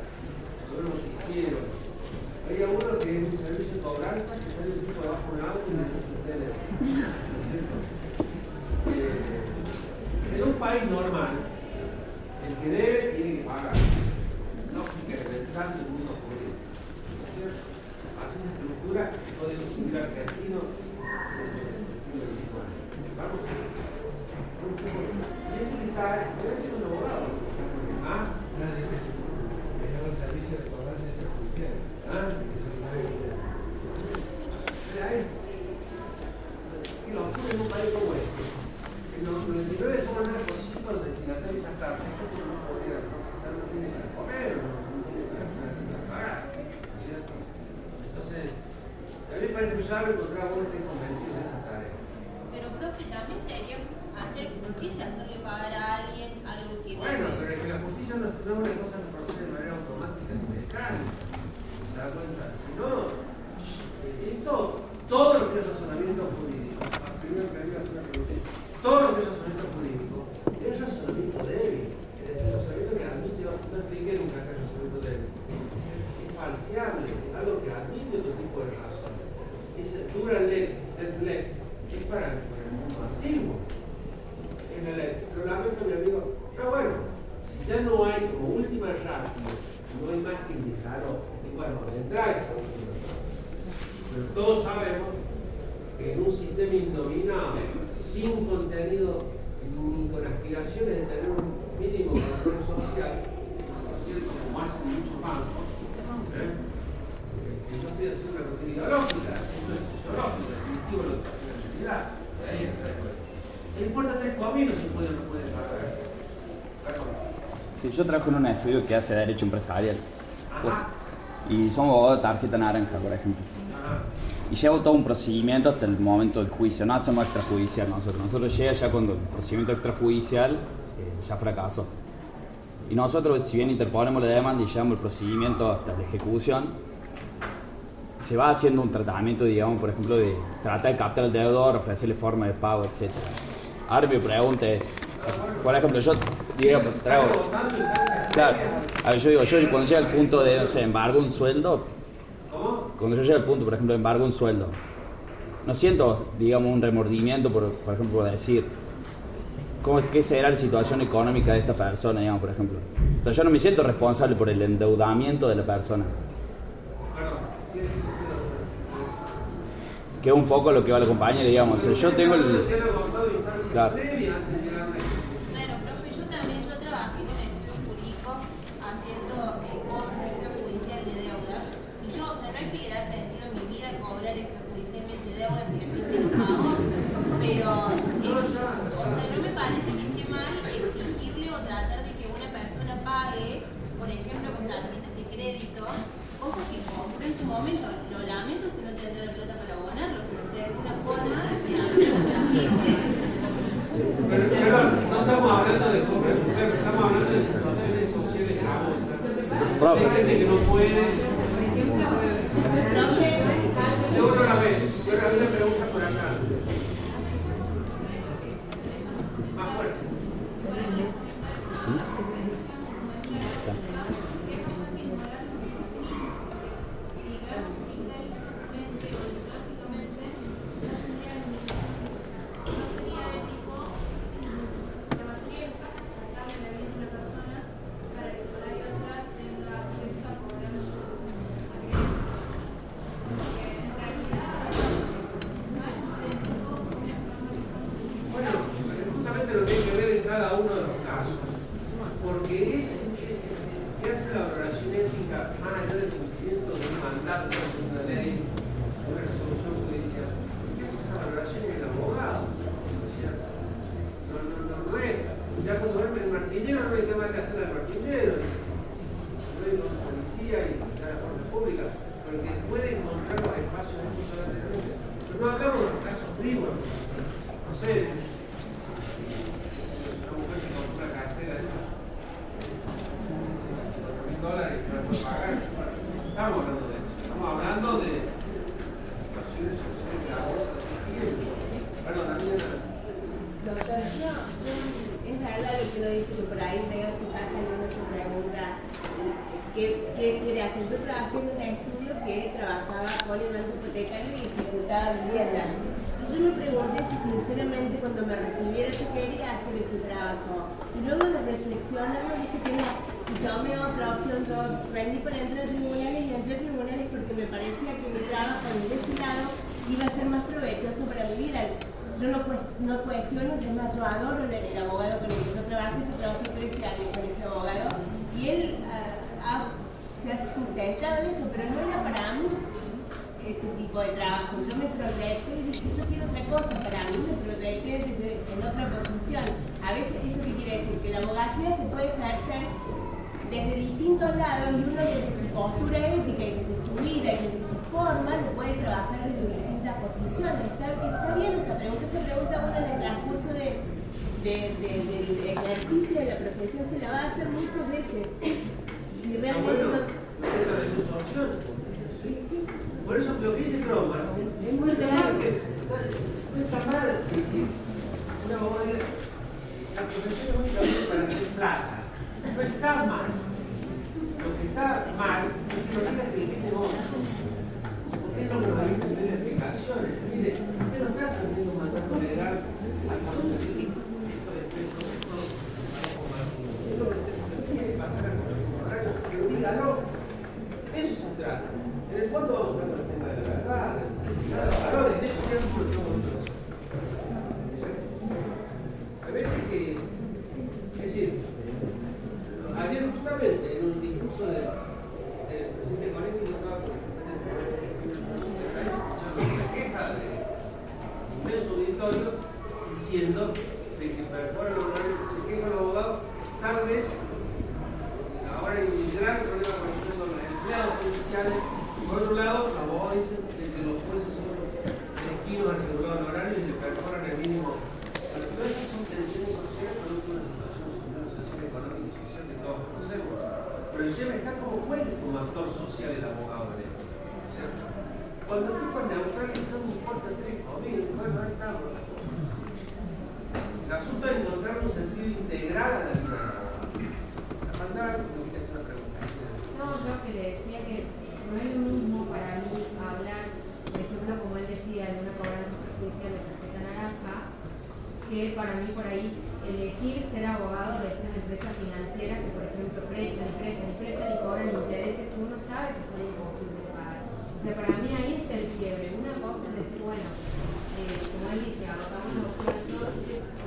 [SPEAKER 5] Sí, yo trabajo en un estudio que hace derecho empresarial.
[SPEAKER 1] Pues,
[SPEAKER 5] y somos abogados de tarjeta naranja, por ejemplo. Y llevo todo un procedimiento hasta el momento del juicio. No hacemos extrajudicial nosotros. Nosotros llega ya cuando el procedimiento extrajudicial eh, ya fracasó. Y nosotros, si bien interponemos la demanda y llevamos el procedimiento hasta la ejecución, se va haciendo un tratamiento, digamos, por ejemplo, de tratar de captar al deudor, ofrecerle forma de pago, etc. Ahora mi pregunta es, por ejemplo, yo Claro, yo digo, yo cuando llega al punto de, no sé, embargo un sueldo, cuando yo llego al punto, por ejemplo, de embargo un sueldo, no siento, digamos, un remordimiento, por, por ejemplo, de decir, ¿cómo es que será la situación económica de esta persona, digamos, por ejemplo? O sea, yo no me siento responsable por el endeudamiento de la persona. Que es un poco lo que va la compañía, digamos. Yo tengo el... Claro.
[SPEAKER 6] Ahí llega a su casa y uno se pregunta qué, qué quiere hacer. Yo trabajé en un estudio que trabajaba con el banco hipotecario y ejecutaba viviendas. Y yo me pregunté si sinceramente cuando me recibiera yo quería hacer ese trabajo. Y luego de reflexionando dije que no. Y tomé otra opción, yo vendí para entrar a tribunales y entré a tribunales porque me parecía que mi trabajo de ese lado iba a ser más provechoso para mi vida. Yo no, no cuestiono, es más, yo adoro el, abogado con el que yo trabajo, yo trabajo 13 años con ese abogado, y él ah, ha- se ha sustentado en eso, pero no era para mí ese tipo de trabajo. Yo me proyecté y dije, yo quiero otra cosa para mí, me proyecté desde, en otra posición. A veces, ¿eso qué quiere decir? Que la abogacía se puede ejercer desde distintos lados y uno desde su postura ética desde su vida y desde su forma lo puede trabajar desde posiciones. Está, está bien esa pregunta, esa pregunta uno en el transcurso de, de- de- del ejercicio de la profesión se la va a hacer muchas veces. Si realmente
[SPEAKER 1] bueno,
[SPEAKER 6] no-
[SPEAKER 1] sus opciones.
[SPEAKER 6] Sí, sí.
[SPEAKER 1] Por eso lo que dice Croma es muy real que no está mal una diga, la profesión es únicamente para hacer plata. No está mal. Lo que está mal es que lo que. Porque lo que nos habita en las explicaciones. Mire, usted no está cumpliendo un mandato legal se dice esto es esto, esto, algo más. Es lo que usted tiene que pasar a correcto, pero dígalo. De eso se trata. En el fondo vamos a con el tema de la verdad, de los valores, en eso queda mucho tiempo nosotros. A veces que, es decir, ayer justamente en un discurso de, del presidente Conejo yo estaba con el presidente de país escuchando una queja de inmenso auditorio diciendo de que perforan los horarios, se quejan los abogados, tal vez ahora hay un gran problema con el tema de los empleados judiciales. Por otro lado, los abogados dicen de que los jueces son mezquinos al regular el horario y le perforan el mínimo. Pero todas esas son tensiones sociales producto de una situación, una situación económica y social que todos conocemos. Pero el tema está como juegue como actor social el abogado en esto. ¿cierto? Cuando el tipo es neutral, no me importa tres comidas, bueno, ahí estamos. El asunto es encontrar un sentido integral a la vida del abogado. La mandar, me quería hacer una pregunta.
[SPEAKER 7] No, yo que le decía que no es lo mismo para mí hablar, por ejemplo, como él decía, de una cobranza judicial de tarjeta naranja, que para mí por ahí elegir ser abogado de estas empresas financieras que, por ejemplo, prestan y prestan y prestan y cobran intereses que uno que son imposibles. O sea, para mí ahí está el quiebre. Una cosa es decir, bueno, eh, como él los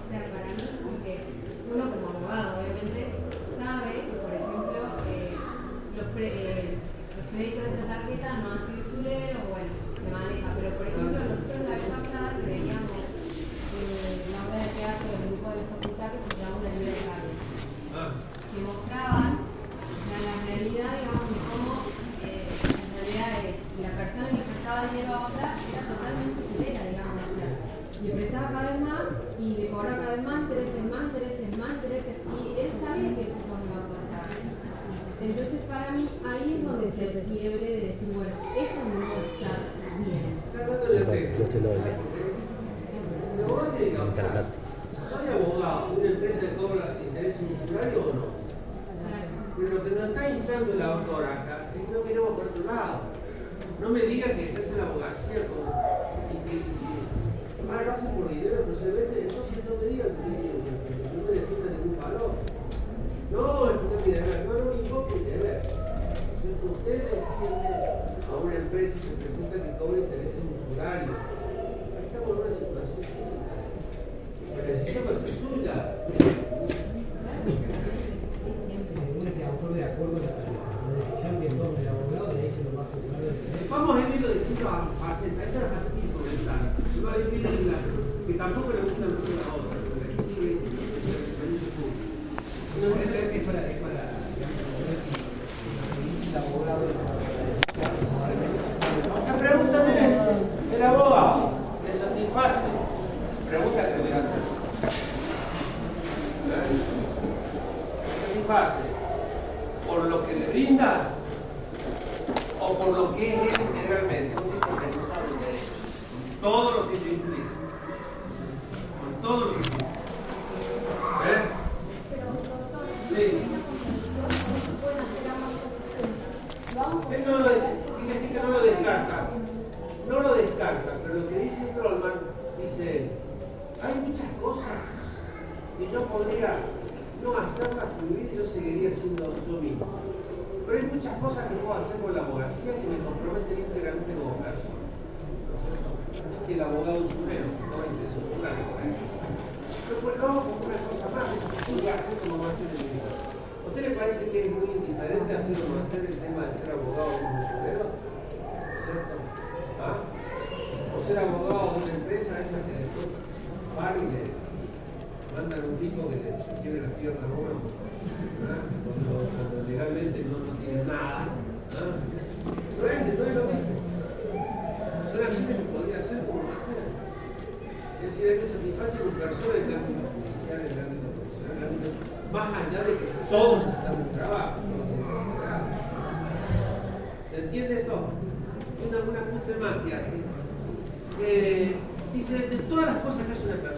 [SPEAKER 7] y le
[SPEAKER 1] mandan un tipo que le quiere las piernas a uno, cuando, legalmente no, no tiene nada. ¿ah? ¿verdad? No es, no es lo mismo. Son las gente que podría hacer como lo hacer. Es decir, hay que satisface con personas en el ámbito judicial, en el ámbito profesional, el ámbito más allá de que todos necesitamos trabajo. ¿Se entiende esto? Una, una punta más que hace. Eh, dice, de todas las cosas que hace una persona,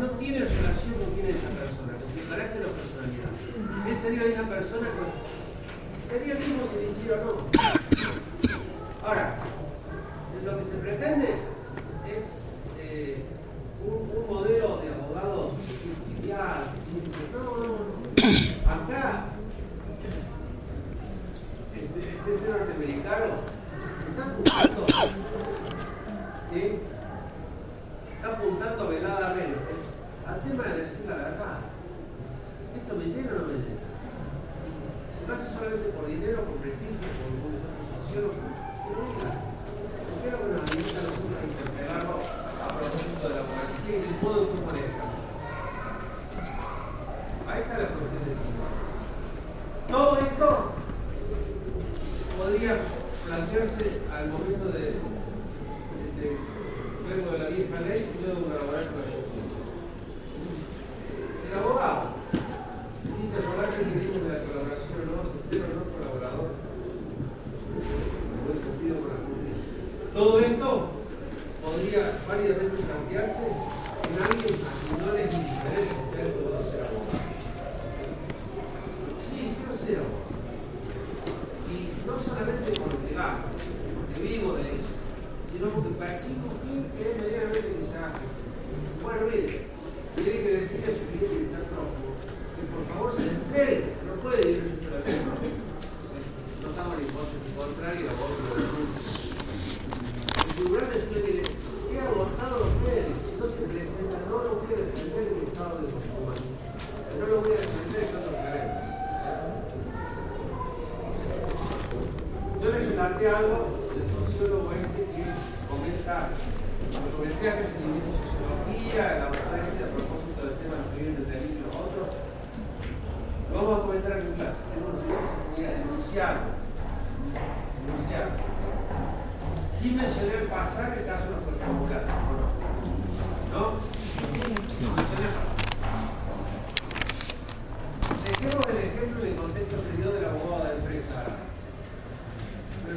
[SPEAKER 1] no tienen relación con quién es esa persona, con su carácter o personalidad. Él sería la misma persona que... Sería el mismo si le hiciera no.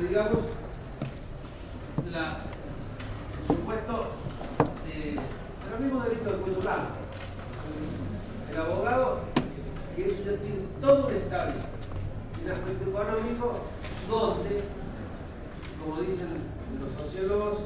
[SPEAKER 1] digamos, la, el supuesto de, de los mismos delitos de cuello blanco. El abogado, que eso ya tiene todo un estable en aspecto económico, donde, como dicen los sociólogos,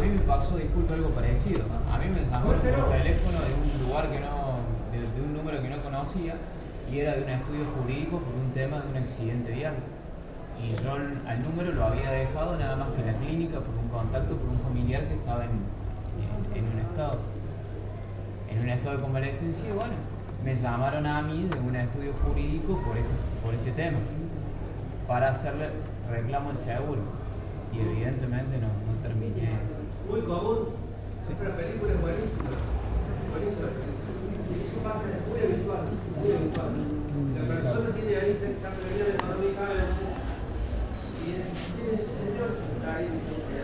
[SPEAKER 8] a mí me pasó, disculpa, algo parecido. A mí me llamó por teléfono de un lugar que no, de, un número que no conocía y era de un estudio jurídico por un tema de un accidente vial. Y yo al número lo había dejado nada más que en la clínica por un contacto, por un familiar que estaba en, en, un estado en un estado de convalecencia y bueno, me llamaron a mí de un estudio jurídico por ese, por ese tema, para hacerle reclamo de seguro. Y evidentemente no, no terminé
[SPEAKER 1] muy común. Sí. Pero película es buenísima. Buenísima. Es muy habitual, muy habitual. La persona tiene ahí esta pérdida económica y tiene 68 años.